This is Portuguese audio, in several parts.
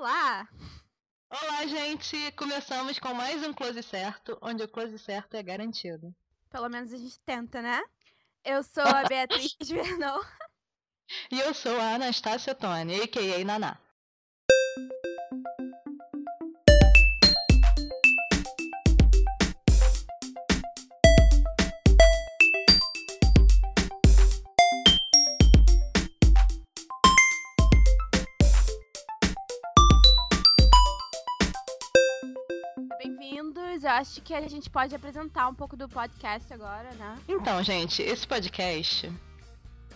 Olá! Olá, gente! Começamos com mais um Close Certo, onde o Close Certo é garantido. Pelo menos a gente tenta, né? Eu sou a Beatriz Vernon. E eu sou a Anastácia Tony, a.k.a. Naná. Acho que a gente pode apresentar um pouco do podcast agora, né? Então, gente, esse podcast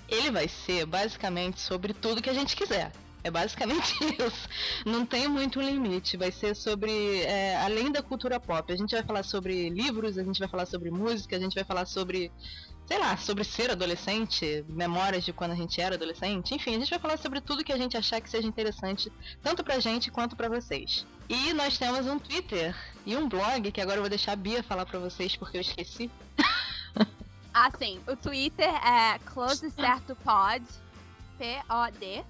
ele vai ser basicamente sobre tudo que a gente quiser. É basicamente isso. Não tem muito limite. Vai ser sobre. É, além da cultura pop. A gente vai falar sobre livros, a gente vai falar sobre música, a gente vai falar sobre. Sei lá, sobre ser adolescente, memórias de quando a gente era adolescente. Enfim, a gente vai falar sobre tudo que a gente achar que seja interessante, tanto pra gente quanto pra vocês. E nós temos um Twitter e um blog, que agora eu vou deixar a Bia falar pra vocês porque eu esqueci. Ah, sim. O Twitter é Close Certo Pod, P-O-D.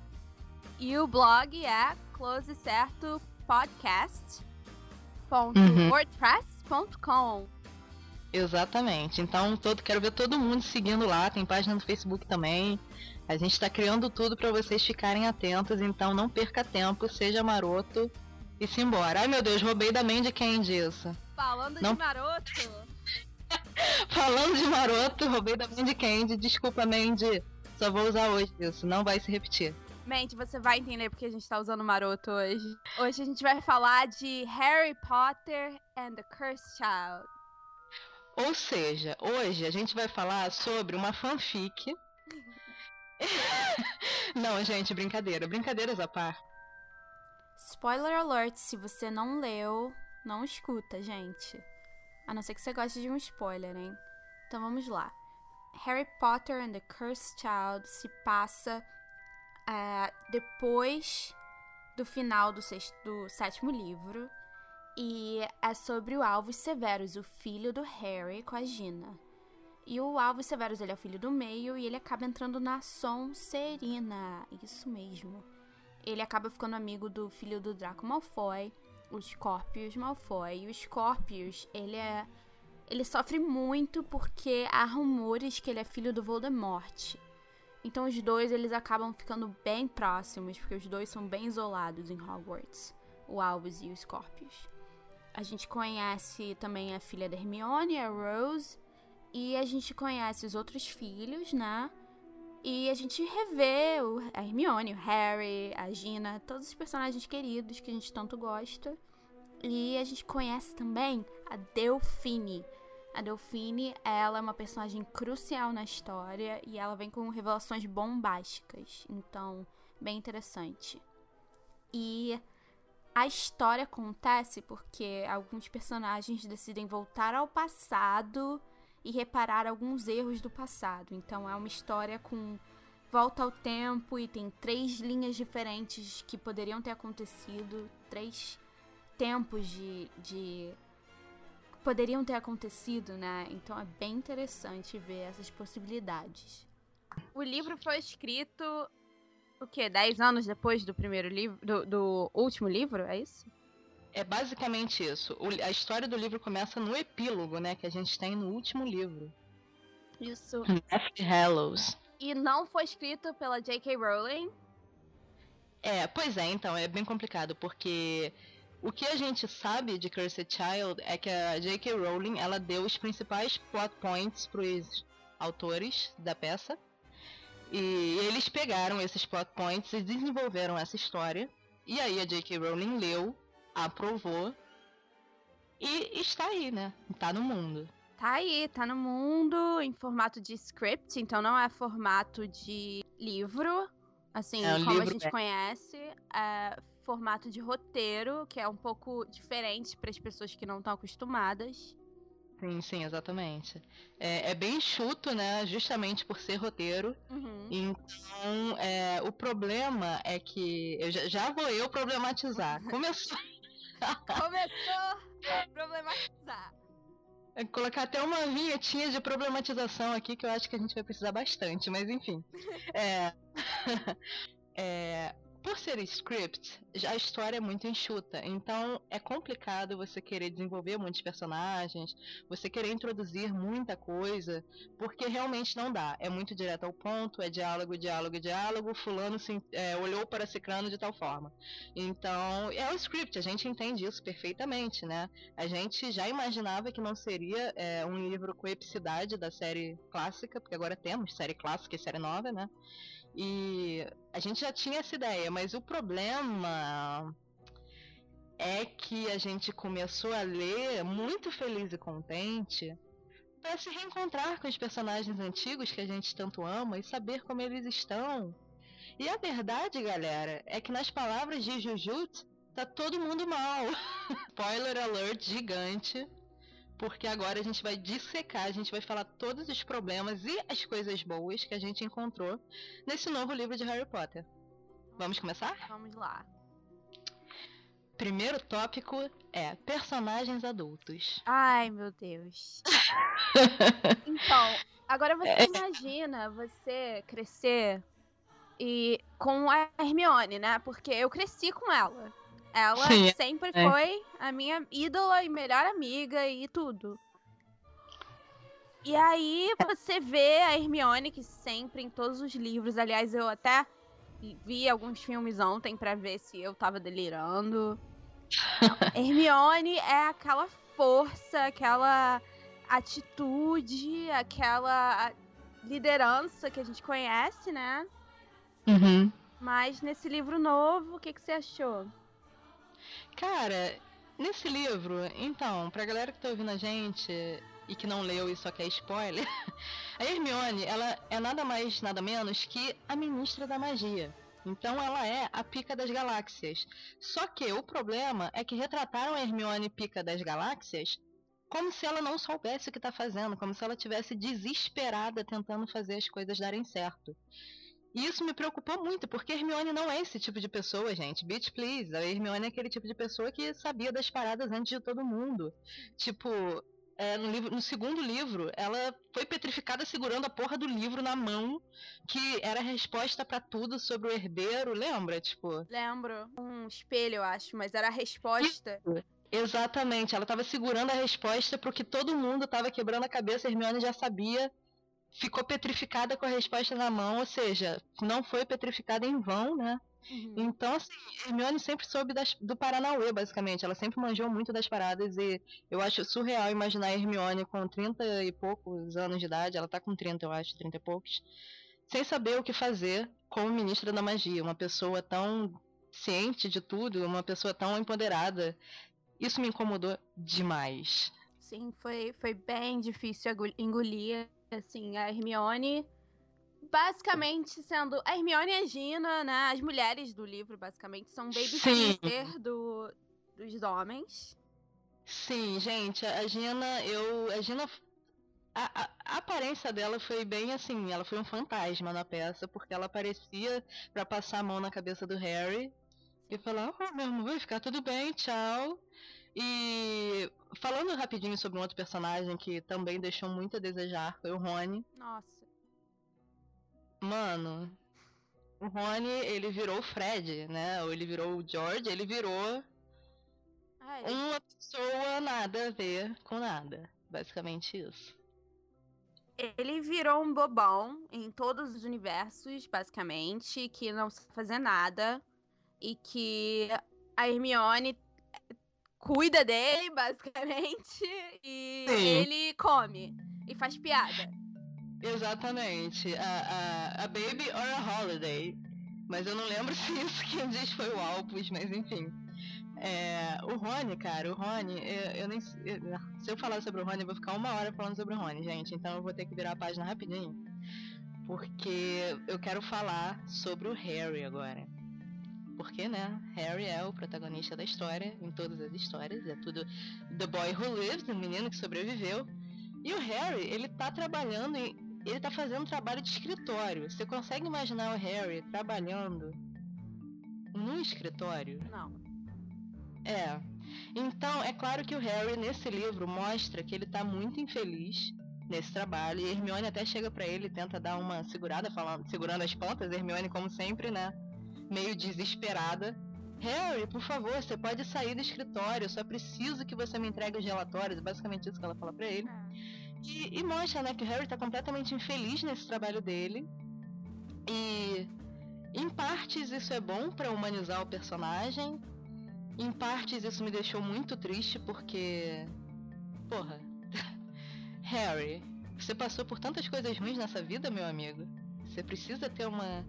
E o blog é Close Certo Podcast.wordpress.com. Exatamente. Então, todo, quero ver todo mundo seguindo lá. Tem página no Facebook também. A gente está criando tudo para vocês ficarem atentos. Então, não perca tempo, seja maroto e se embora. Ai, meu Deus, roubei da Mandy Candy isso. Falando não... de maroto. Falando de maroto, roubei da Mandy Candy. Desculpa, Mandy. Só vou usar hoje isso. Não vai se repetir. Mente, você vai entender porque a gente tá usando maroto hoje. Hoje a gente vai falar de Harry Potter and the Cursed Child. Ou seja, hoje a gente vai falar sobre uma fanfic. não, gente, brincadeira. Brincadeiras à par. Spoiler alert, se você não leu, não escuta, gente. A não ser que você goste de um spoiler, hein? Então vamos lá. Harry Potter and the Cursed Child se passa é, depois do final do, sexto, do sétimo livro. E é sobre o Alvos Severus, o filho do Harry com a Gina. E o Alvos Severus, ele é o filho do meio e ele acaba entrando na Sonserina. Isso mesmo. Ele acaba ficando amigo do filho do Draco Malfoy, o Scorpius Malfoy. E o Scorpius, ele é... Ele sofre muito porque há rumores que ele é filho do Voldemort. Então os dois eles acabam ficando bem próximos, porque os dois são bem isolados em Hogwarts, o Albus e o Scorpius. A gente conhece também a filha da Hermione, a Rose, e a gente conhece os outros filhos, né? E a gente revê o, a Hermione, o Harry, a Gina, todos os personagens queridos que a gente tanto gosta. E a gente conhece também a Delphine, a Delphine, ela é uma personagem crucial na história e ela vem com revelações bombásticas, então bem interessante. E a história acontece porque alguns personagens decidem voltar ao passado e reparar alguns erros do passado. Então é uma história com volta ao tempo e tem três linhas diferentes que poderiam ter acontecido, três tempos de, de poderiam ter acontecido, né? Então é bem interessante ver essas possibilidades. O livro foi escrito o quê? Dez anos depois do primeiro livro, do, do último livro, é isso? É basicamente isso. O, a história do livro começa no epílogo, né? Que a gente tem no último livro. Isso. Death Hallows. E não foi escrito pela J.K. Rowling? É, pois é, então, é bem complicado, porque o que a gente sabe de Cursed Child é que a J.K. Rowling ela deu os principais plot points para os autores da peça e eles pegaram esses plot points e desenvolveram essa história. E aí a J.K. Rowling leu, aprovou e está aí, né? Está no mundo. Tá aí, tá no mundo em formato de script, então não é formato de livro, assim é, como a gente é. conhece. É formato de roteiro, que é um pouco diferente para as pessoas que não estão acostumadas. Sim, sim, exatamente. É, é, bem enxuto, né? Justamente por ser roteiro. Uhum. Então, é, o problema é que. Eu já, já vou eu problematizar. Começou. Começou a problematizar. É colocar até uma vinhetinha de problematização aqui que eu acho que a gente vai precisar bastante, mas enfim. é, é, por ser script, a história é muito enxuta. Então é complicado você querer desenvolver muitos personagens, você querer introduzir muita coisa, porque realmente não dá. É muito direto ao ponto, é diálogo, diálogo, diálogo. Fulano se, é, olhou para Cicrano de tal forma. Então é o script, a gente entende isso perfeitamente, né? A gente já imaginava que não seria é, um livro com epicidade da série clássica, porque agora temos série clássica e série nova, né? E a gente já tinha essa ideia, mas o problema é que a gente começou a ler muito feliz e contente para se reencontrar com os personagens antigos que a gente tanto ama e saber como eles estão. E a verdade, galera, é que nas palavras de Jujutsu, tá todo mundo mal. Spoiler alert gigante porque agora a gente vai dissecar, a gente vai falar todos os problemas e as coisas boas que a gente encontrou nesse novo livro de Harry Potter. Vamos começar? Vamos lá. Primeiro tópico é personagens adultos. Ai, meu Deus. então, agora você é. imagina você crescer e com a Hermione, né? Porque eu cresci com ela. Ela Sim, sempre é. foi a minha ídola e melhor amiga e tudo. E aí você vê a Hermione, que sempre em todos os livros, aliás, eu até vi alguns filmes ontem para ver se eu tava delirando. Hermione é aquela força, aquela atitude, aquela liderança que a gente conhece, né? Uhum. Mas nesse livro novo, o que, que você achou? Cara, nesse livro, então, pra galera que tá ouvindo a gente e que não leu e só quer spoiler, a Hermione, ela é nada mais, nada menos que a ministra da magia. Então ela é a pica das galáxias. Só que o problema é que retrataram a Hermione pica das galáxias como se ela não soubesse o que está fazendo, como se ela tivesse desesperada tentando fazer as coisas darem certo. E isso me preocupou muito, porque Hermione não é esse tipo de pessoa, gente. Bitch, please. A Hermione é aquele tipo de pessoa que sabia das paradas antes de todo mundo. Tipo, é, no, livro, no segundo livro, ela foi petrificada segurando a porra do livro na mão, que era a resposta para tudo sobre o herdeiro, lembra? Tipo. Lembro. Um espelho, eu acho, mas era a resposta. Exatamente, ela tava segurando a resposta pro que todo mundo tava quebrando a cabeça, a Hermione já sabia ficou petrificada com a resposta na mão, ou seja, não foi petrificada em vão, né? Uhum. Então, assim, Hermione sempre soube das, do Paranauê, basicamente. Ela sempre manjou muito das paradas e eu acho surreal imaginar a Hermione com 30 e poucos anos de idade, ela tá com 30, eu acho, 30 e poucos, sem saber o que fazer como ministra da magia. Uma pessoa tão ciente de tudo, uma pessoa tão empoderada. Isso me incomodou demais. Sim, foi, foi bem difícil engolir assim, a Hermione basicamente sendo a Hermione e a Gina, né, as mulheres do livro basicamente são babysitter do, dos homens. Sim, gente, a Gina, eu, a Gina a, a, a, aparência dela foi bem assim, ela foi um fantasma na peça, porque ela aparecia para passar a mão na cabeça do Harry e falar, oh, meu amor, vai ficar tudo bem, tchau. E falando rapidinho sobre um outro personagem que também deixou muito a desejar, foi o Rony. Nossa. Mano, o Rony, ele virou o Fred, né? Ou ele virou o George, ele virou ah, ele... uma pessoa nada a ver com nada. Basicamente isso. Ele virou um bobão em todos os universos, basicamente, que não sabe fazer nada. E que a Hermione cuida dele, basicamente, e Sim. ele come e faz piada. Exatamente. A, a, a Baby or a Holiday. Mas eu não lembro se isso quem diz foi o Alpus, mas enfim. É, o Rony, cara, o Rony, eu, eu nem. Eu, se eu falar sobre o Rony, eu vou ficar uma hora falando sobre o Rony, gente. Então eu vou ter que virar a página rapidinho. Porque eu quero falar sobre o Harry agora. Porque, né, Harry é o protagonista da história, em todas as histórias, é tudo The Boy Who Lived, o menino que sobreviveu. E o Harry, ele tá trabalhando em, ele tá fazendo trabalho de escritório. Você consegue imaginar o Harry trabalhando num escritório? Não. É. Então, é claro que o Harry nesse livro mostra que ele tá muito infeliz nesse trabalho e Hermione até chega para ele e tenta dar uma segurada falando, segurando as pontas, Hermione como sempre, né? Meio desesperada. Harry, por favor, você pode sair do escritório, eu só preciso que você me entregue os relatórios. Basicamente isso que ela fala pra ele. E, e mostra, né, que o Harry tá completamente infeliz nesse trabalho dele. E em partes isso é bom para humanizar o personagem. Em partes isso me deixou muito triste porque. Porra. Harry, você passou por tantas coisas ruins nessa vida, meu amigo. Você precisa ter uma.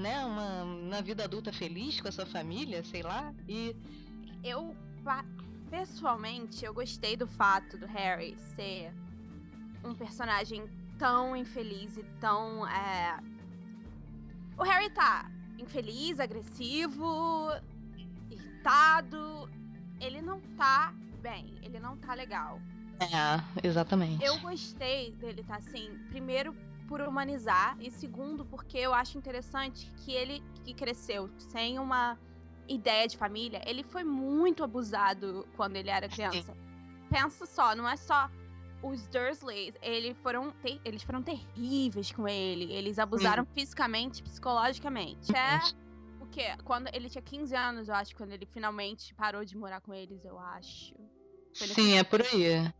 Né, uma, uma vida adulta feliz com a sua família, sei lá. E. Eu, pessoalmente, eu gostei do fato do Harry ser um personagem tão infeliz e tão. É... O Harry tá infeliz, agressivo, irritado. Ele não tá bem, ele não tá legal. É, exatamente. Eu gostei dele tá assim, primeiro por humanizar e segundo porque eu acho interessante que ele que cresceu sem uma ideia de família, ele foi muito abusado quando ele era criança. Pensa só, não é só os Dursleys, eles foram, eles foram terríveis com ele. Eles abusaram Sim. fisicamente, psicologicamente. É o quê? Quando ele tinha 15 anos, eu acho, quando ele finalmente parou de morar com eles, eu acho. Sim, é por aí.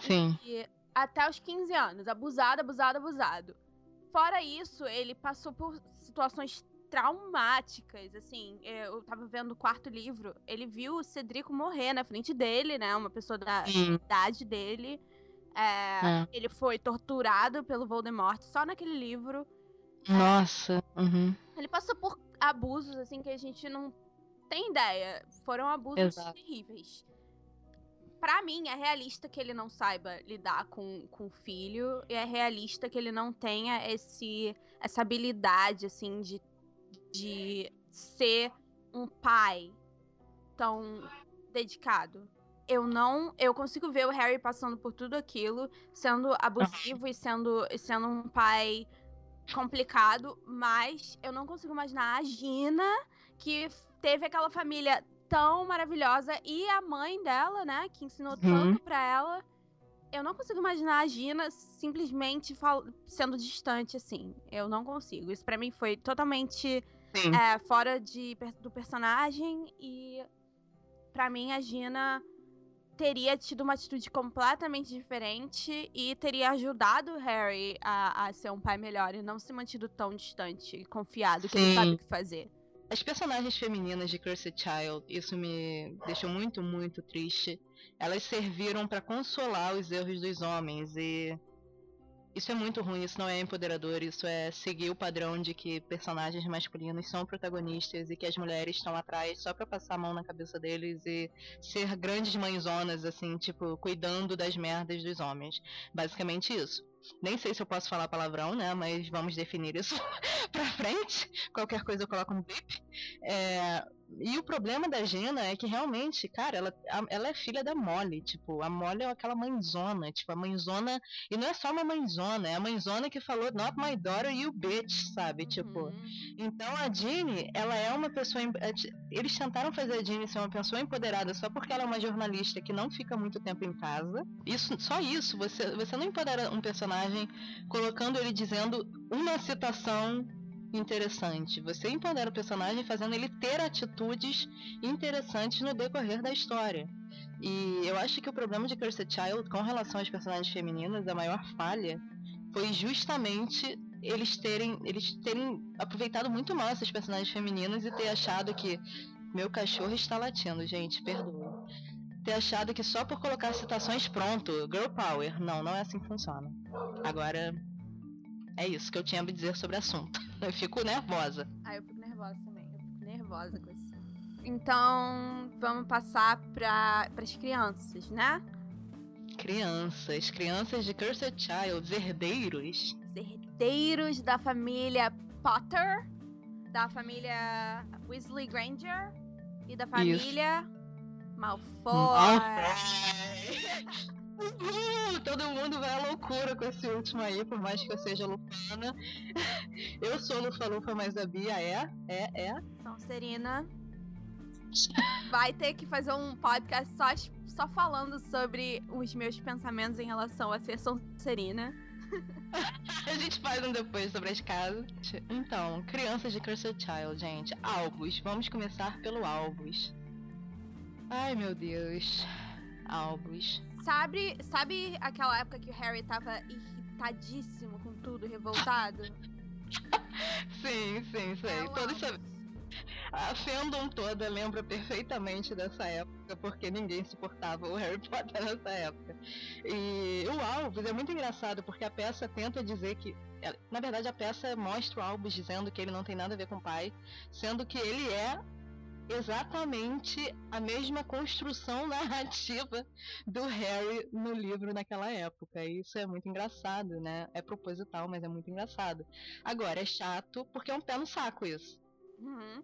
Sim. E até os 15 anos, abusado, abusado, abusado. Fora isso, ele passou por situações traumáticas, assim, eu tava vendo o quarto livro, ele viu o Cedrico morrer na frente dele, né, uma pessoa da Sim. idade dele, é, é. Ele foi torturado pelo Voldemort só naquele livro. Nossa. Uhum. Ele passou por abusos, assim, que a gente não tem ideia. Foram abusos Exato. terríveis. Pra mim, é realista que ele não saiba lidar com, com o filho. E é realista que ele não tenha esse, essa habilidade, assim, de, de ser um pai tão dedicado eu não. Eu consigo ver o Harry passando por tudo aquilo, sendo abusivo e sendo, sendo um pai complicado, mas eu não consigo imaginar a Gina, que teve aquela família tão maravilhosa, e a mãe dela, né, que ensinou uhum. tanto pra ela. Eu não consigo imaginar a Gina simplesmente sendo distante assim. Eu não consigo. Isso para mim foi totalmente é, fora de, do personagem e para mim a Gina teria tido uma atitude completamente diferente e teria ajudado o Harry a, a ser um pai melhor e não se mantido tão distante e confiado que Sim. ele sabe o que fazer. As personagens femininas de Cursed Child, isso me deixou muito, muito triste. Elas serviram para consolar os erros dos homens e isso é muito ruim, isso não é empoderador, isso é seguir o padrão de que personagens masculinos são protagonistas e que as mulheres estão atrás só pra passar a mão na cabeça deles e ser grandes mãezonas, assim, tipo, cuidando das merdas dos homens. Basicamente isso. Nem sei se eu posso falar palavrão, né? Mas vamos definir isso pra frente. Qualquer coisa eu coloco no bip. É, e o problema da Gina é que realmente, cara, ela, ela é filha da Molly. Tipo, a Molly é aquela mãezona. Tipo, a mãezona. E não é só uma mãezona, é a mãezona que falou Not my daughter, you bitch, sabe? Tipo. Uhum. Então a Jeannie, ela é uma pessoa. É, eles tentaram fazer a Jeannie ser uma pessoa empoderada só porque ela é uma jornalista que não fica muito tempo em casa. Isso, só isso. Você, você não empodera um personagem colocando ele dizendo uma citação interessante. Você empodera o personagem fazendo ele ter atitudes interessantes no decorrer da história. E eu acho que o problema de Cursed Child com relação às personagens femininas, a maior falha, foi justamente eles terem, eles terem aproveitado muito mal essas personagens femininas e ter achado que meu cachorro está latindo, gente, perdoa. Ter achado que só por colocar citações pronto, girl power. Não, não é assim que funciona. Agora, é isso que eu tinha a dizer sobre o assunto. Eu fico nervosa. Ah, eu fico nervosa também. Eu fico nervosa com isso. Então, vamos passar para as crianças, né? Crianças. Crianças de Cursed Child. Herdeiros. Herdeiros da família Potter. Da família Weasley Granger. E da família isso. Malfoy. Malfoy. Todo mundo vai à loucura com esse último aí, por mais que eu seja lupana. Eu sou lufa-lufa, mas a Bia é, é, é. Serina vai ter que fazer um podcast só, só falando sobre os meus pensamentos em relação a ser Sonserina. a gente faz um depois sobre as casas. Então, crianças de Cursed Child, gente. Albus. Vamos começar pelo Albus. Ai, meu Deus. Albus. Sabe, sabe aquela época que o Harry tava irritadíssimo com tudo, revoltado? sim, sim, sei. É Todos sabem. A fandom toda lembra perfeitamente dessa época, porque ninguém suportava o Harry Potter nessa época. E o Albus é muito engraçado, porque a peça tenta dizer que. Na verdade, a peça mostra o Albus dizendo que ele não tem nada a ver com o pai, sendo que ele é exatamente a mesma construção narrativa do Harry no livro naquela época. E isso é muito engraçado, né? É proposital, mas é muito engraçado. Agora, é chato porque é um pé no saco isso. Uhum.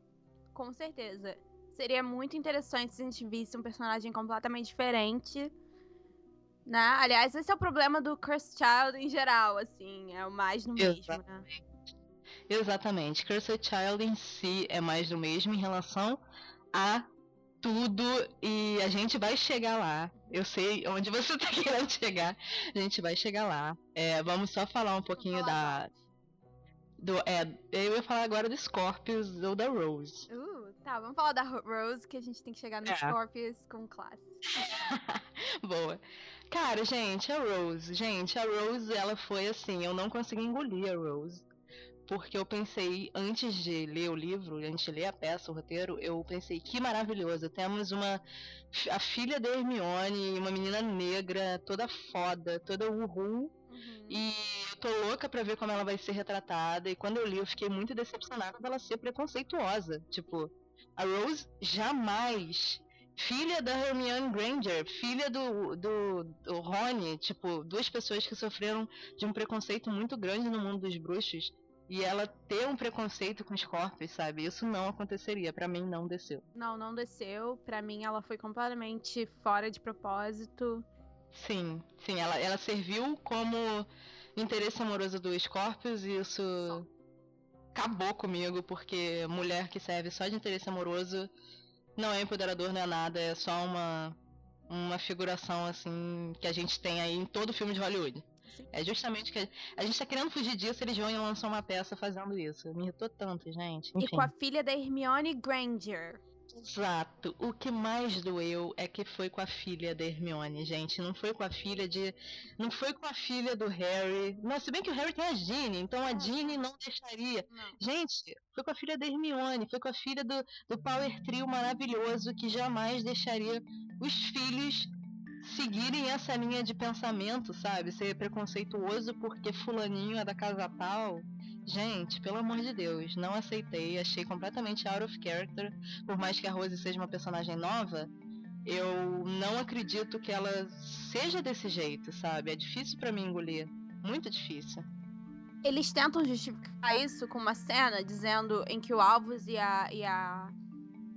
Com certeza. Seria muito interessante se a gente visse um personagem completamente diferente. Né? Aliás, esse é o problema do Cursed Child em geral, assim, é o mais no mesmo, né? Exatamente. Cursed Child em si é mais do mesmo em relação a tudo e a gente vai chegar lá. Eu sei onde você está querendo chegar. A gente vai chegar lá. É, vamos só falar um pouquinho da. Do, é, eu ia falar agora do Scorpius ou da Rose. Uh, tá, vamos falar da Rose, que a gente tem que chegar no é. Scorpius com classe. Boa. Cara, gente, a Rose, gente, a Rose, ela foi assim, eu não consegui engolir a Rose porque eu pensei, antes de ler o livro, antes de ler a peça, o roteiro, eu pensei, que maravilhoso, temos uma a filha da Hermione, uma menina negra, toda foda, toda uhul, uhum. e eu tô louca pra ver como ela vai ser retratada, e quando eu li eu fiquei muito decepcionada dela ser preconceituosa, tipo, a Rose jamais filha da Hermione Granger, filha do, do, do Rony, tipo, duas pessoas que sofreram de um preconceito muito grande no mundo dos bruxos e ela ter um preconceito com os corpos, sabe? Isso não aconteceria. Para mim, não desceu. Não, não desceu. Para mim, ela foi completamente fora de propósito. Sim, sim. Ela, ela serviu como interesse amoroso do Scorpius e isso só. acabou comigo, porque mulher que serve só de interesse amoroso não é empoderador, não é nada. É só uma, uma figuração, assim, que a gente tem aí em todo filme de Hollywood. É justamente que a gente tá querendo fugir disso, eles vão e lançam uma peça fazendo isso. Me irritou tanto, gente. Enfim. E com a filha da Hermione Granger. Exato. O que mais doeu é que foi com a filha da Hermione, gente. Não foi com a filha de. Não foi com a filha do Harry. Não, se bem que o Harry tem a Ginny, então a Ginny não deixaria. Não. Gente, foi com a filha da Hermione, foi com a filha do, do Power Trio maravilhoso que jamais deixaria os filhos seguirem essa linha de pensamento, sabe? Ser preconceituoso porque fulaninho é da casa tal. Gente, pelo amor de Deus, não aceitei, achei completamente out of character. Por mais que a Rose seja uma personagem nova, eu não acredito que ela seja desse jeito, sabe? É difícil para mim engolir, muito difícil. Eles tentam justificar isso com uma cena dizendo em que o Alvos e a, e a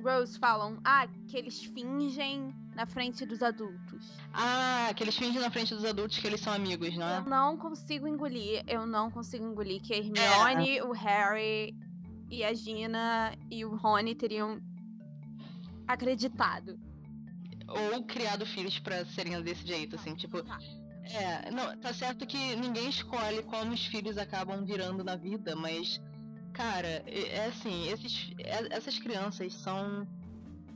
Rose falam, ah, que eles fingem na frente dos adultos. Ah, que eles fingem na frente dos adultos que eles são amigos, não é? Eu não consigo engolir, eu não consigo engolir que a Hermione, é. o Harry e a Gina e o Rony teriam acreditado. Ou criado filhos para serem desse jeito, assim, tipo. Tá. É, não, tá certo que ninguém escolhe como os filhos acabam virando na vida, mas, cara, é, é assim, esses, é, essas crianças são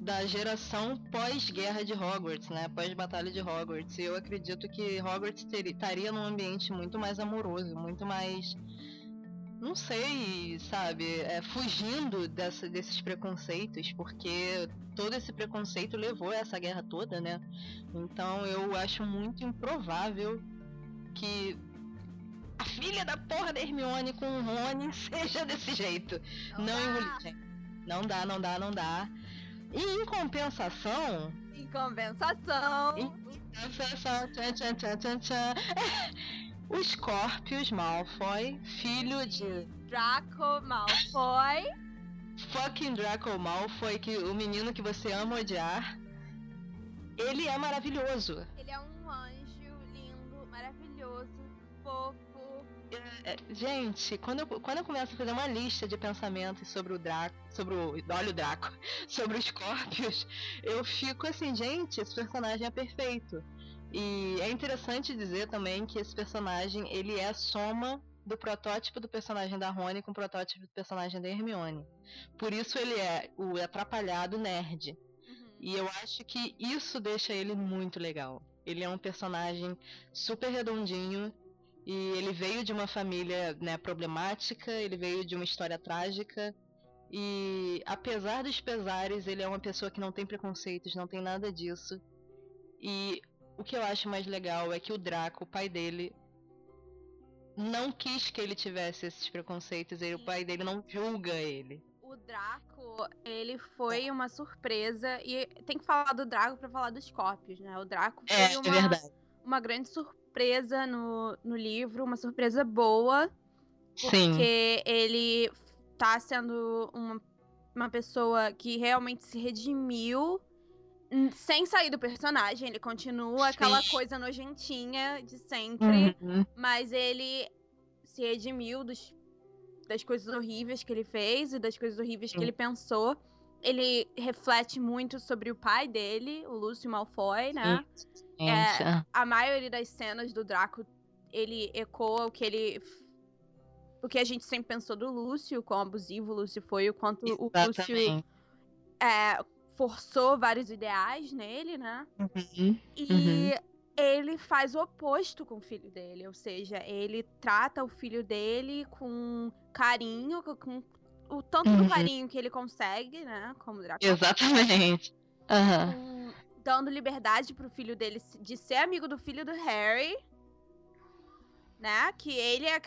da geração pós-guerra de Hogwarts, né? Pós-batalha de Hogwarts. E eu acredito que Hogwarts estaria num ambiente muito mais amoroso, muito mais. Não sei, sabe? É, fugindo dessa, desses preconceitos, porque todo esse preconceito levou a essa guerra toda, né? Então eu acho muito improvável que a filha da porra da Hermione com o Rony seja desse jeito. Não, não engolir, Não dá, não dá, não dá. E em compensação. Em compensação. Em compensação. Tchan, tchan, tchan, tchan, tchan. O Scorpius Malfoy, filho de. Draco Malfoy. Fucking Draco Malfoy, que o menino que você ama odiar. Ele é maravilhoso. Ele é um anjo lindo, maravilhoso, fofo gente, quando eu, quando eu começo a fazer uma lista de pensamentos sobre o Draco, sobre o. Olha o Draco, sobre os Scorpios, eu fico assim, gente, esse personagem é perfeito. E é interessante dizer também que esse personagem ele é a soma do protótipo do personagem da Rony com o protótipo do personagem da Hermione. Por isso ele é o atrapalhado nerd. Uhum. E eu acho que isso deixa ele muito legal. Ele é um personagem super redondinho e ele veio de uma família né, problemática, ele veio de uma história trágica. E apesar dos pesares, ele é uma pessoa que não tem preconceitos, não tem nada disso. E o que eu acho mais legal é que o Draco, o pai dele, não quis que ele tivesse esses preconceitos, e o pai dele não julga ele. O Draco, ele foi uma surpresa, e tem que falar do Draco para falar dos Scorpios, né? O Draco é, foi é, uma, é uma grande surpresa no, no livro, uma surpresa boa, porque Sim. ele tá sendo uma, uma pessoa que realmente se redimiu sem sair do personagem, ele continua Sim. aquela coisa nojentinha de sempre, uhum. mas ele se redimiu dos, das coisas horríveis que ele fez e das coisas horríveis Sim. que ele pensou. Ele reflete muito sobre o pai dele, o Lúcio Malfoy, né? É, a maioria das cenas do Draco, ele ecoa o que ele o que a gente sempre pensou do Lúcio, quão abusivo o Lúcio foi, o quanto Exatamente. o Lúcio é, forçou vários ideais nele, né? Uhum. E uhum. ele faz o oposto com o filho dele, ou seja, ele trata o filho dele com carinho, com o tanto uhum. do carinho que ele consegue, né? Como Draco. Exatamente. Uhum. Dando liberdade pro filho dele de ser amigo do filho do Harry. Né? Que ele é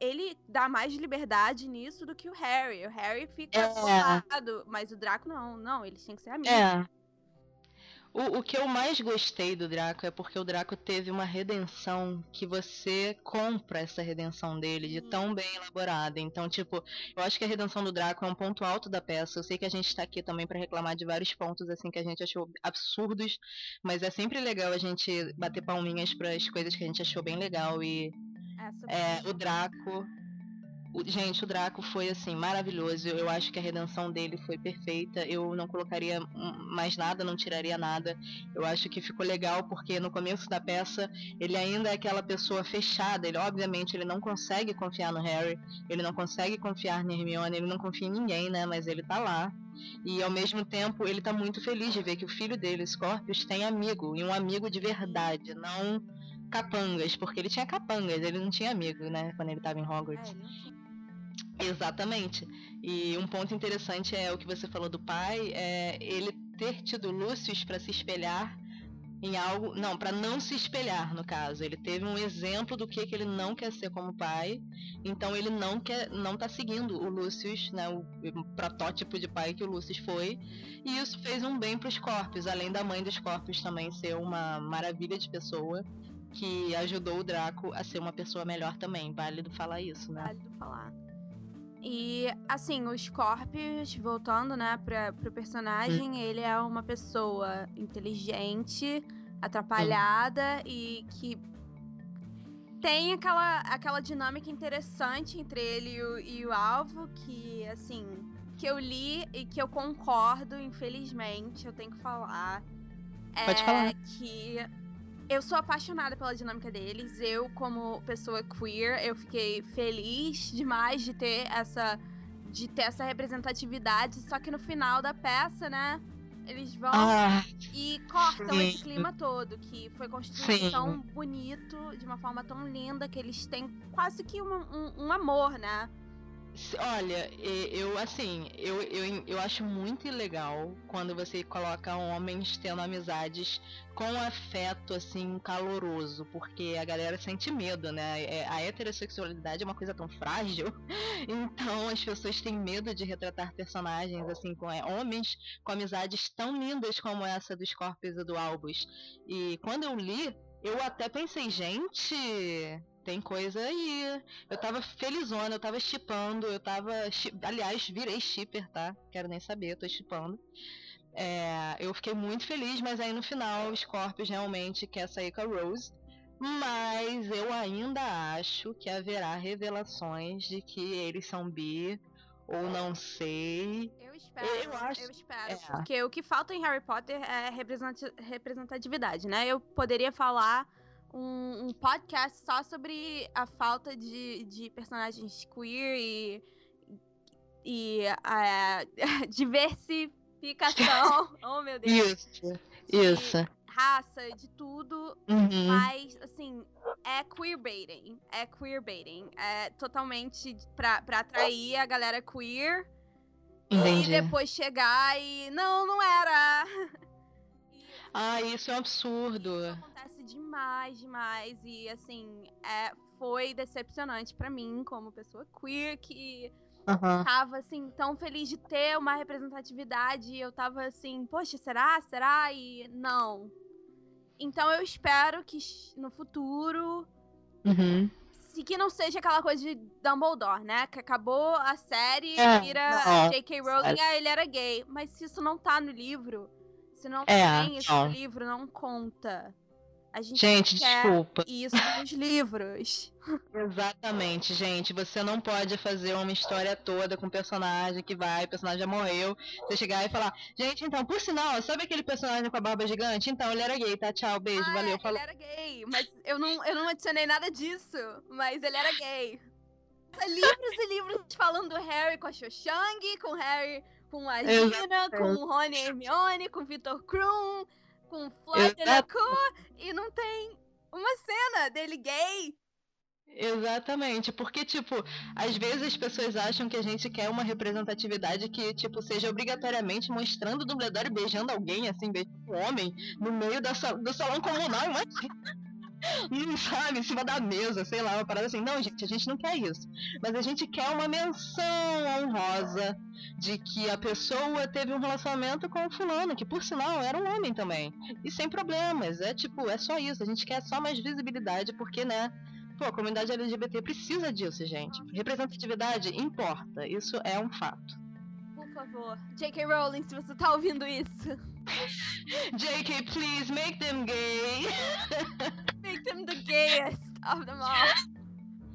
ele dá mais liberdade nisso do que o Harry. O Harry fica é. mas o Draco não. Não, eles têm que ser amigos. É. O, o que eu mais gostei do Draco é porque o Draco teve uma redenção que você compra essa redenção dele de tão bem elaborada. Então, tipo, eu acho que a redenção do Draco é um ponto alto da peça. Eu sei que a gente tá aqui também para reclamar de vários pontos assim que a gente achou absurdos, mas é sempre legal a gente bater palminhas para as coisas que a gente achou bem legal e é, o Draco. Gente, o Draco foi assim maravilhoso. Eu acho que a redenção dele foi perfeita. Eu não colocaria mais nada, não tiraria nada. Eu acho que ficou legal porque no começo da peça ele ainda é aquela pessoa fechada. Ele obviamente ele não consegue confiar no Harry, ele não consegue confiar na Hermione, ele não confia em ninguém, né? Mas ele tá lá. E ao mesmo tempo ele tá muito feliz de ver que o filho dele, Scorpius, tem amigo e um amigo de verdade, não capangas, porque ele tinha capangas, ele não tinha amigo, né, quando ele estava em Hogwarts. É, Exatamente. E um ponto interessante é o que você falou do pai, é ele ter tido Lúcius para se espelhar em algo, não, para não se espelhar no caso. Ele teve um exemplo do que, que ele não quer ser como pai, então ele não quer, não tá seguindo o Lúcius, né, o, protótipo de pai que o Lúcius foi, e isso fez um bem para os Corpos, além da mãe dos Corpos também ser uma maravilha de pessoa que ajudou o Draco a ser uma pessoa melhor também. Válido falar isso, né? Válido falar. E, assim, o Scorpius, voltando, né, pra, pro personagem, hum. ele é uma pessoa inteligente, atrapalhada e que tem aquela, aquela dinâmica interessante entre ele e o, e o alvo, que, assim, que eu li e que eu concordo, infelizmente, eu tenho que falar. Pode é falar. que eu sou apaixonada pela dinâmica deles. Eu, como pessoa queer, eu fiquei feliz demais de ter essa de ter essa representatividade, só que no final da peça, né, eles vão ah, e cortam sim. esse clima todo que foi construído sim. tão bonito, de uma forma tão linda que eles têm quase que um, um, um amor, né? Olha, eu assim, eu, eu, eu acho muito legal quando você coloca homens tendo amizades com afeto assim caloroso, porque a galera sente medo, né? É, a heterossexualidade é uma coisa tão frágil, então as pessoas têm medo de retratar personagens assim com é, homens com amizades tão lindas como essa do Scorpius e do Albus. E quando eu li, eu até pensei, gente, tem coisa aí. Eu tava felizona, eu tava chipando, eu tava. Aliás, virei shipper, tá? Quero nem saber, tô chipando. É, eu fiquei muito feliz, mas aí no final o Scorpius realmente quer sair com a Rose. Mas eu ainda acho que haverá revelações de que eles são bi ou não sei. Eu espero, Eu acho- eu espero. é. Porque o que falta em Harry Potter é representati- representatividade, né? Eu poderia falar um, um podcast só sobre a falta de, de personagens queer e, e a diversificação. oh, meu Deus. Isso, de isso. Raça, de tudo. Uhum. Mas, assim, é queerbaiting. É queerbaiting. É totalmente pra, pra atrair a galera queer. Entendi. E depois chegar e. Não, não era! E, Ah, isso é um absurdo. Demais, demais. E assim, é, foi decepcionante pra mim, como pessoa queer, que Aham. tava assim, tão feliz de ter uma representatividade. e Eu tava assim, poxa, será? Será? E não. Então eu espero que no futuro. Uhum. Se que não seja aquela coisa de Dumbledore, né? Que acabou a série, É, vira não, J.K. Rowling, ah, ele era gay. Mas se isso não tá no livro, se não É, tem isso no livro, não conta. A gente Gente, desculpa. isso nos livros. Exatamente, gente. Você não pode fazer uma história toda com personagem que vai, o personagem já morreu. Você chegar e falar, gente, então, por sinal, sabe aquele personagem com a barba gigante? Então, ele era gay, tá? Tchau, beijo, Ah, valeu, é, falou. ele era gay, mas eu não, eu não adicionei nada disso. Mas ele era gay. Livros e livros falando do Harry com a Cho Chang, com Harry com a Gina, com o Rony e Hermione, com o Victor Krum, com o Floyd Delacour, e não tem uma cena dele gay. Exatamente, porque, tipo, às vezes as pessoas acham que a gente quer uma representatividade que, tipo, seja obrigatoriamente mostrando o Dumbledore beijando alguém, assim, beijando um homem, no meio da do salão comunal, imagina. Não sabe, em cima da mesa, sei lá, uma parada assim. Não, gente, a gente não quer isso. Mas a gente quer uma menção honrosa de que a pessoa teve um relacionamento com o fulano, que por sinal era um homem também. E sem problemas. É tipo, é só isso. A gente quer só mais visibilidade, porque, né? Pô, a comunidade LGBT precisa disso, gente. Representatividade importa. Isso é um fato. Por favor, J.K. Rowling, se você tá ouvindo isso, JK, please make them gay. make them the gayest of them all.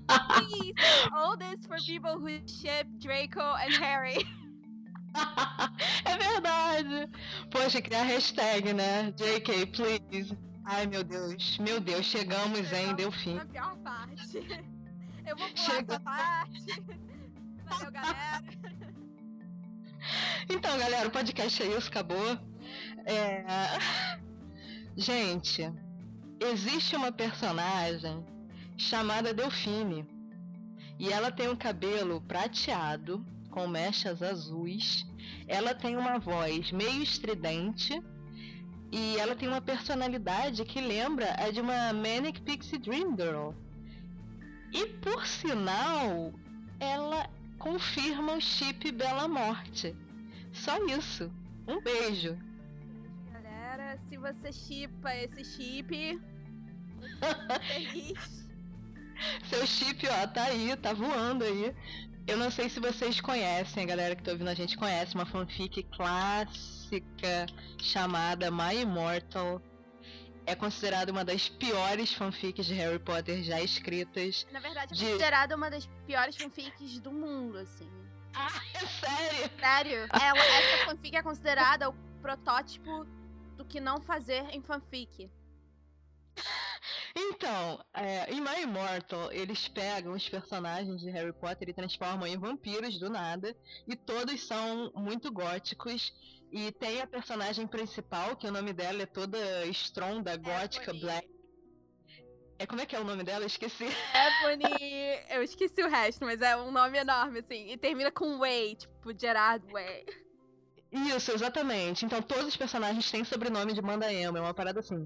Please, all this for people who ship Draco and Harry. é verdade. Poxa, criar hashtag, né? JK, please. Ai, meu Deus. Meu Deus, chegamos, hein? Deu fim. Na pior parte. Eu vou pular Chega. essa parte. Valeu, galera. Então, galera, o podcast é isso, acabou. É... Gente, existe uma personagem chamada Delfine. E ela tem um cabelo prateado, com mechas azuis. Ela tem uma voz meio estridente. E ela tem uma personalidade que lembra a de uma Manic Pixie Dream Girl. E por sinal, ela confirma o chip Bela Morte. Só isso. Um beijo. Galera, se você chipa esse chip. Seu chip, ó, tá aí, tá voando aí. Eu não sei se vocês conhecem, a galera que tá ouvindo a gente conhece uma fanfic clássica chamada My Immortal. É considerada uma das piores fanfics de Harry Potter já escritas. Na verdade, é De- considerada uma das piores fanfics do mundo, assim. Ah, é sério? Sério, ela, essa fanfic é considerada o protótipo do que não fazer em fanfic. Então, é, em My Immortal, eles pegam os personagens de Harry Potter e transformam em vampiros do nada. E todos são muito góticos. E tem a personagem principal, que o nome dela é toda estronda, gótica, Ebony. black. É, como é que é o nome dela? Eu esqueci. Ebony. Eu esqueci o resto, mas é um nome enorme, assim. E termina com Way, tipo Gerard Way. Isso, exatamente. Então todos os personagens têm sobrenome de Mandaema, é uma parada assim.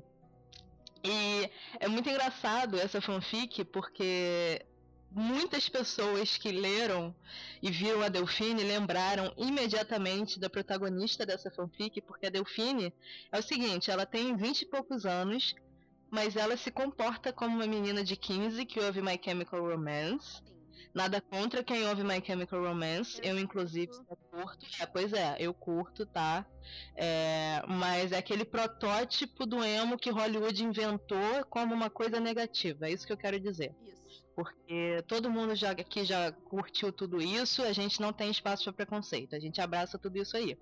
E é muito engraçado essa fanfic porque muitas pessoas que leram e viram a Delfine lembraram imediatamente da protagonista dessa fanfic, porque a Delfine é o seguinte, ela tem 20 e poucos anos, mas ela se comporta como uma menina de 15 que ouve My Chemical Romance. Nada contra quem ouve My Chemical Romance. Eu, Eu inclusive, curto. só curto. É, pois é, eu curto, tá? É, mas é aquele protótipo do emo que Hollywood inventou como uma coisa negativa. É isso que eu quero dizer. Isso. Porque todo mundo já aqui já curtiu tudo isso, a gente não tem espaço para preconceito, a gente abraça tudo isso aí.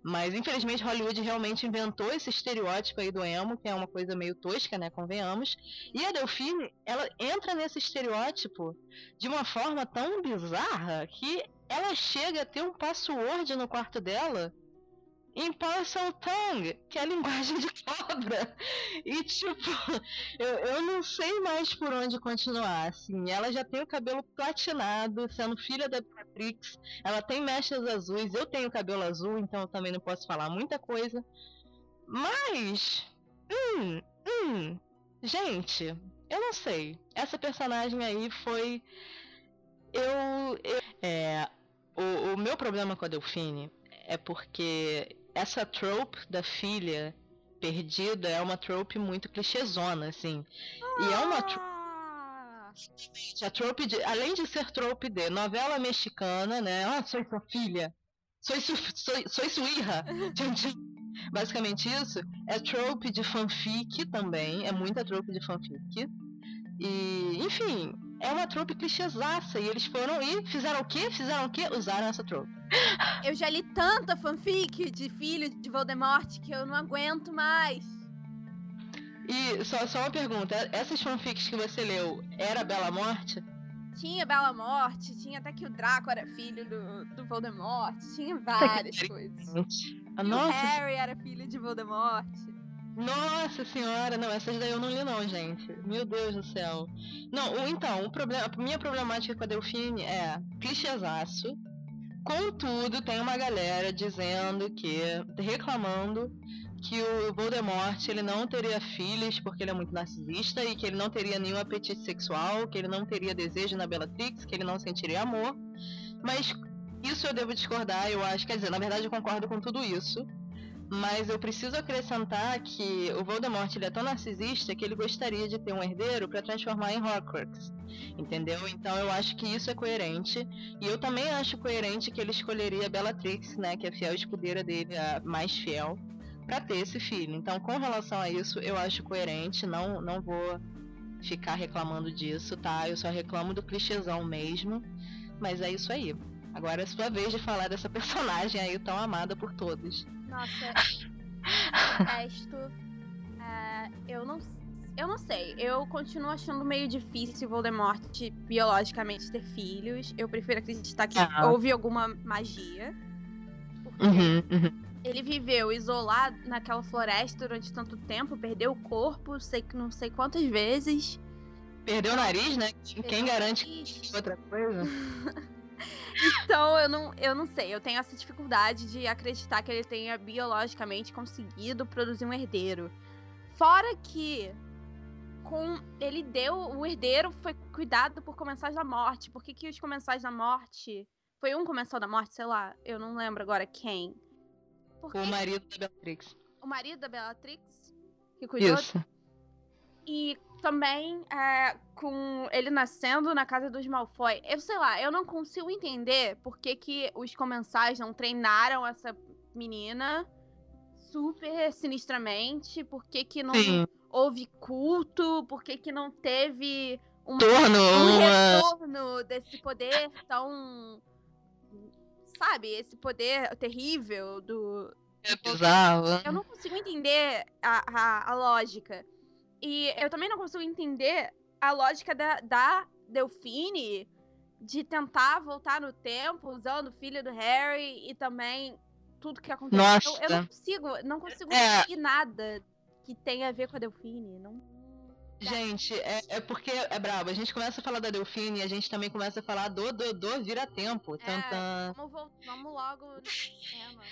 Mas infelizmente Hollywood realmente inventou esse estereótipo aí do emo, que é uma coisa meio tosca, né, convenhamos. E a Delphine, ela entra nesse estereótipo de uma forma tão bizarra que ela chega a ter um password no quarto dela em Parcel Tongue, que é a linguagem de cobra. E tipo, eu, eu não sei mais por onde continuar. Assim, ela já tem o cabelo platinado, sendo filha da Patrix, ela tem mechas azuis, eu tenho cabelo azul, então eu também não posso falar muita coisa. Mas, hum, hum, gente, eu não sei. Essa personagem aí foi. Eu. eu é, o, o meu problema com a Delfine é porque essa trope da filha perdida é uma trope muito clichêzona, assim. Ah. E é uma trope. Ah! A trope de, além de ser trope de novela mexicana, né? Ah, sou sua filha. Sou, sou, sou sua irra. Basicamente isso. É trope de fanfic também. É muita trope de fanfic. E, enfim, é uma trope clichêsaça. E eles foram e fizeram o quê? Fizeram o quê? Usaram essa trope. Eu já li tanta fanfic de filho de Voldemort que eu não aguento mais. E só, só uma pergunta: essas fanfics que você leu, era Bela Morte? Tinha Bela Morte, tinha até que o Draco era filho do, do Voldemort, tinha várias coisas. A e nossa... o Harry era filho de Voldemort. Nossa senhora, não, essas daí eu não li não, gente. Meu Deus do céu. Não, então, o problema, a minha problemática com a Delfine é clichêzaço. Contudo, tem uma galera dizendo que, reclamando que o Voldemort ele não teria filhos porque ele é muito narcisista e que ele não teria nenhum apetite sexual, que ele não teria desejo na Bellatrix, que ele não sentiria amor. Mas isso eu devo discordar, eu acho. Quer dizer, na verdade eu concordo com tudo isso. Mas eu preciso acrescentar que o Voldemort ele é tão narcisista que ele gostaria de ter um herdeiro para transformar em Horcrux. Entendeu? Então eu acho que isso é coerente. E eu também acho coerente que ele escolheria Bellatrix, né, que é a fiel escudeira dele, a mais fiel, para ter esse filho. Então, com relação a isso, eu acho coerente, não não vou ficar reclamando disso, tá? Eu só reclamo do clichêzão mesmo. Mas é isso aí. Agora é sua vez de falar dessa personagem aí tão amada por todos. Nossa, resto. É, eu não eu não sei. Eu continuo achando meio difícil Voldemort biologicamente ter filhos. Eu prefiro acreditar que ah. houve alguma magia. Uhum, uhum. Ele viveu isolado naquela floresta durante tanto tempo, perdeu o corpo, sei que não sei quantas vezes. Perdeu o nariz, né? Perdeu Quem garante que outra coisa? Então, eu não, eu não sei. Eu tenho essa dificuldade de acreditar que ele tenha biologicamente conseguido produzir um herdeiro. Fora que com ele deu o herdeiro foi cuidado por comensais da morte. Por que, que os comensais da morte foi um comensal da morte, sei lá, eu não lembro agora quem. Porque... O marido da Bellatrix. O marido da Bellatrix que cuidou. Isso. E também é, com ele nascendo na casa dos Malfoy. Eu sei lá, eu não consigo entender por que, que os comensais não treinaram essa menina super sinistramente, por que, que não Sim. houve culto, por que, que não teve um, Torno, um retorno desse poder tão. Sabe, esse poder terrível do. É bizarro. Eu não consigo entender a, a, a lógica. E eu também não consigo entender a lógica da, da Delfine de tentar voltar no tempo usando o filho do Harry e também tudo que aconteceu. Nossa. Eu, não consigo, não consigo é... nada que tenha a ver com a Delfine. Não. Gente, é, é, porque é brabo. A gente começa a falar da Delfine e a gente também começa a falar do do, do vira-tempo. É, vamos, vamos logo no tema.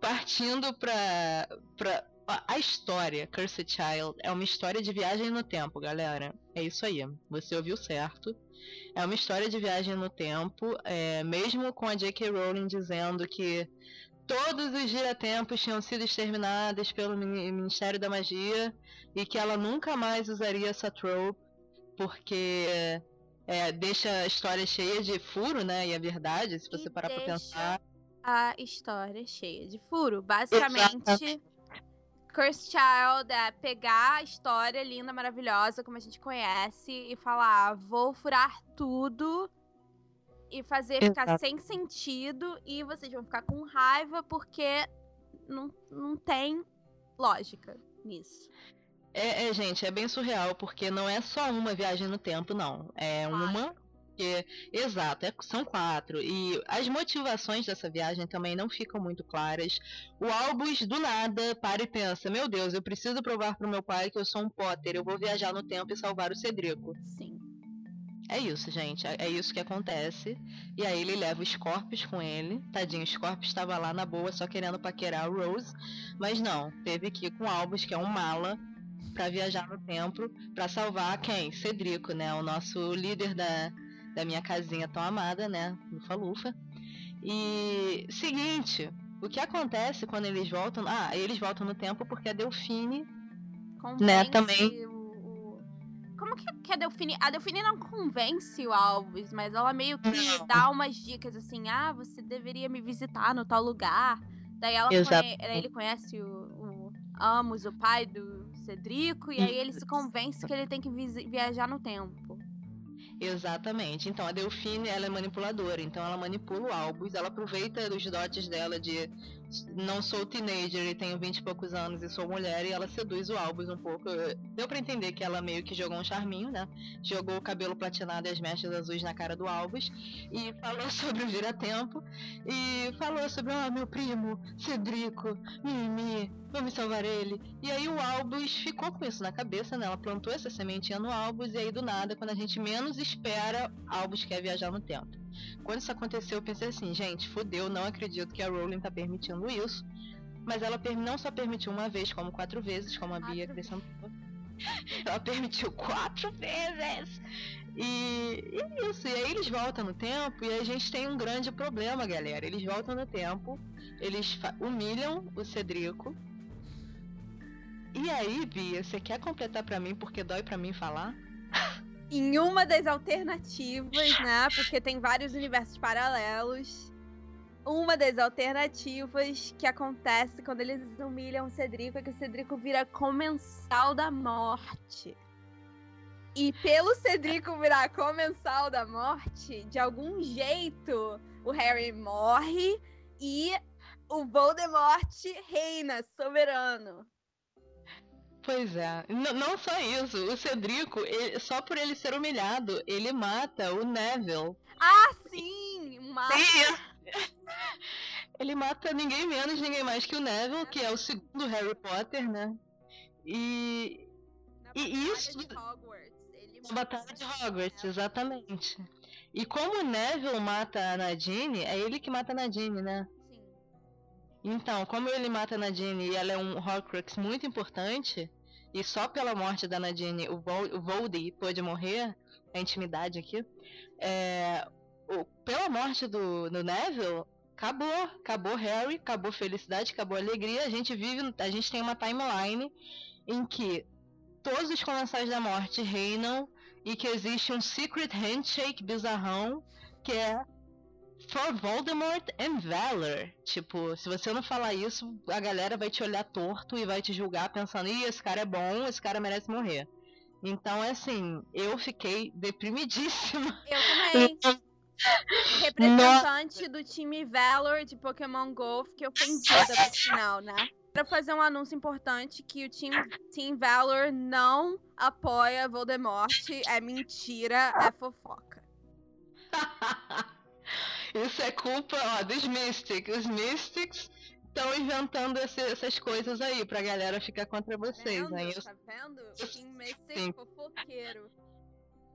Partindo pra, pra a história Cursed Child é uma história de viagem no tempo, galera. É isso aí. Você ouviu certo. É uma história de viagem no tempo, é, mesmo com a J.K. Rowling dizendo que todos os giratempos tinham sido exterminados pelo Ministério da Magia e que ela nunca mais usaria essa trope porque é, deixa a história cheia de furo, né? E é verdade, se você e parar pra pensar. A história cheia de furo. Basicamente, Exatamente. Cursed Child é pegar a história linda, maravilhosa, como a gente conhece, e falar: ah, vou furar tudo e fazer Exato. ficar sem sentido, e vocês vão ficar com raiva porque não, não tem lógica nisso. É, é, gente, é bem surreal, porque não é só uma viagem no tempo, não. É uma porque, exato, é, são quatro. E as motivações dessa viagem também não ficam muito claras. O Albus, do nada, para e pensa: Meu Deus, eu preciso provar pro meu pai que eu sou um Potter. Eu vou viajar no tempo e salvar o Cedrico. Sim. É isso, gente. É, é isso que acontece. E aí ele leva o Scorpius com ele. Tadinho, o Scorpius estava lá na boa só querendo paquerar o Rose. Mas não, teve que ir com o Albus, que é um mala, para viajar no tempo para salvar quem? Cedrico, né? O nosso líder da, da minha casinha tão amada, né? Lufa Lufa. E seguinte, o que acontece quando eles voltam? Ah, eles voltam no tempo porque a Delfine, Convence né, também. O, Como que, que a Delfine. A Delfine não convence o Alves, mas ela meio que não. dá umas dicas assim: ah, você deveria me visitar no tal lugar. Daí ela conhe... ele conhece o, o Amos, o pai do Cedrico, e aí ele se convence que ele tem que viajar no tempo. Exatamente. Então a Delfine ela é manipuladora, então ela manipula o Albus, ela aproveita dos dotes dela de não sou teenager e tenho vinte e poucos anos e sou mulher e ela seduz o Albus um pouco. Deu para entender que ela meio que jogou um charminho, né? Jogou o cabelo platinado e as mechas azuis na cara do Albus e falou sobre o vira-tempo e falou sobre, ah, oh, meu primo, Cedrico, Mimi, vamos salvar ele. E aí o Albus ficou com isso na cabeça, né? Ela plantou essa sementinha no Albus e aí do nada, quando a gente menos espera, Albus quer viajar no tempo. Quando isso aconteceu, eu pensei assim, gente, fudeu, não acredito que a Rowling tá permitindo isso. Mas ela não só permitiu uma vez, como quatro vezes, como a Bia acrescentou. Ela permitiu quatro vezes! E, e é isso, e aí eles voltam no tempo e a gente tem um grande problema, galera. Eles voltam no tempo, eles humilham o Cedrico. E aí, Bia, você quer completar para mim porque dói para mim falar? em uma das alternativas, né? Porque tem vários universos paralelos. Uma das alternativas que acontece quando eles humilham o Cedrico é que o Cedrico vira comensal da morte. E pelo Cedrico virar comensal da morte, de algum jeito o Harry morre e o Voldemort reina soberano. Pois é. N não só isso, o Cedrico, ele, só por ele ser humilhado, ele mata o Neville. Ah, sim! Mata. Sim. ele mata ninguém menos, ninguém mais que o Neville, que é o segundo Harry Potter, né? E. E isso. Na Batalha de Hogwarts, exatamente. E como o Neville mata a Nadine, é ele que mata a Nadine, né? Então, como ele mata a Nadine e ela é um Horcrux muito importante, e só pela morte da Nadine o, Vol o Voldy pôde morrer, a intimidade aqui, é, o, pela morte do, do Neville, acabou, acabou Harry, acabou felicidade, acabou alegria, a gente vive, a gente tem uma timeline em que todos os comensais da morte reinam e que existe um secret handshake bizarrão que é For Voldemort and Valor. Tipo, se você não falar isso, a galera vai te olhar torto e vai te julgar pensando, ih, esse cara é bom, esse cara merece morrer. Então, é assim, eu fiquei deprimidíssima. Eu também. Representante do time Valor de Pokémon GO, fiquei ofendida no final, né? Quero fazer um anúncio importante que o time Team Valor não apoia Voldemort. É mentira, é fofoca. Isso é culpa ó, dos Mystics. Os Mystics estão inventando esse, essas coisas aí pra galera ficar contra vocês. Vendo? Aí eu... Tá vendo? Team Mystic fofoqueiro.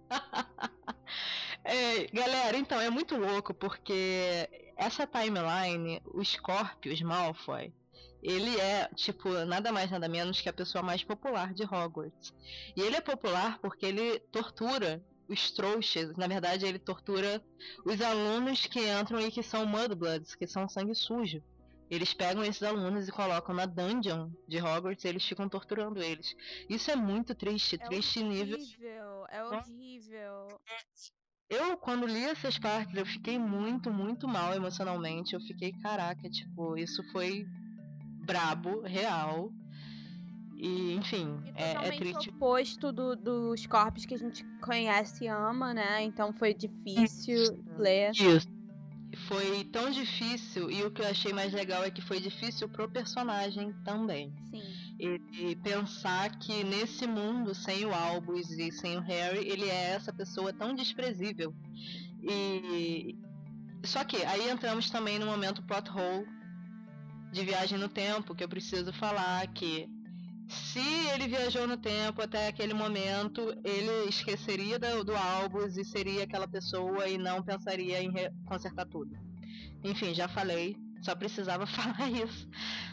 é, galera, então é muito louco porque essa timeline, o Scorpius Malfoy, ele é, tipo, nada mais nada menos que a pessoa mais popular de Hogwarts. E ele é popular porque ele tortura os trouxas, na verdade ele tortura os alunos que entram e que são mudbloods, que são sangue sujo. Eles pegam esses alunos e colocam na dungeon de Hogwarts e eles ficam torturando eles. Isso é muito triste, é triste horrível, nível. É horrível. Eu, quando li essas partes, eu fiquei muito, muito mal emocionalmente. Eu fiquei, caraca, tipo, isso foi brabo, real. E, enfim, e é, é triste. oposto do, dos corpos que a gente conhece e ama, né? Então foi difícil Isso. ler. Isso. Foi tão difícil, e o que eu achei mais legal é que foi difícil pro personagem também. Sim. E, e pensar que nesse mundo, sem o Albus e sem o Harry, ele é essa pessoa tão desprezível. E. Só que aí entramos também no momento plot hole de viagem no tempo, que eu preciso falar que se ele viajou no tempo até aquele momento, ele esqueceria do, do Albus e seria aquela pessoa e não pensaria em consertar tudo. Enfim, já falei, só precisava falar isso.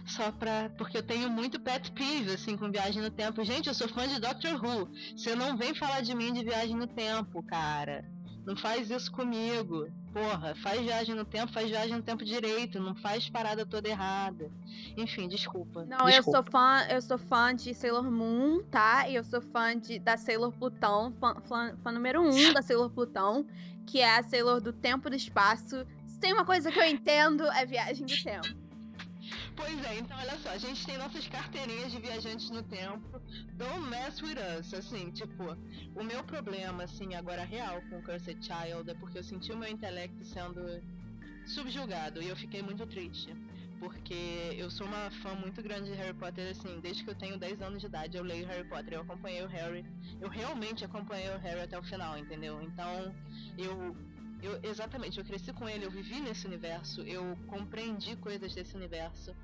Só pra. Porque eu tenho muito pet peeve, assim, com viagem no tempo. Gente, eu sou fã de Doctor Who. Você não vem falar de mim de viagem no tempo, cara. Não faz isso comigo. Porra, faz viagem no tempo, faz viagem no tempo direito, não faz parada toda errada. Enfim, desculpa. Não, desculpa. eu sou fã, eu sou fã de Sailor Moon, tá? E eu sou fã de, da Sailor Plutão, fã, fã, fã número um da Sailor Plutão, que é a Sailor do tempo e do espaço. Se tem uma coisa que eu entendo, é viagem do tempo. Pois é, então olha só, a gente tem nossas carteirinhas de viajantes no tempo. Don't mess with us, assim, tipo, o meu problema, assim, agora real com Cursed Child é porque eu senti o meu intelecto sendo subjugado e eu fiquei muito triste. Porque eu sou uma fã muito grande de Harry Potter, assim, desde que eu tenho 10 anos de idade eu leio Harry Potter, eu acompanhei o Harry, eu realmente acompanhei o Harry até o final, entendeu? Então, eu eu, exatamente, eu cresci com ele, eu vivi nesse universo, eu compreendi coisas desse universo.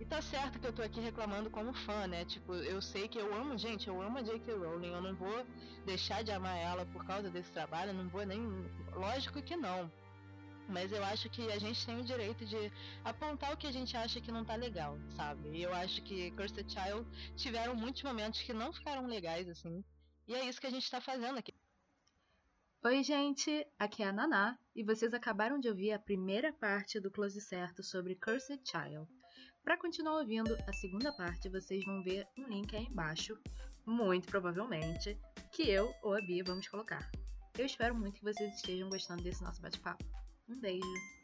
E tá certo que eu tô aqui reclamando como fã, né? Tipo, eu sei que eu amo, gente, eu amo a J.K. Rowling, eu não vou deixar de amar ela por causa desse trabalho, não vou nem. Lógico que não. Mas eu acho que a gente tem o direito de apontar o que a gente acha que não tá legal, sabe? E eu acho que Cursed Child tiveram muitos momentos que não ficaram legais, assim. E é isso que a gente tá fazendo aqui. Oi, gente! Aqui é a Naná e vocês acabaram de ouvir a primeira parte do Close Certo sobre Cursed Child. Para continuar ouvindo a segunda parte, vocês vão ver um link aí embaixo, muito provavelmente, que eu ou a Bia vamos colocar. Eu espero muito que vocês estejam gostando desse nosso bate-papo. Um beijo!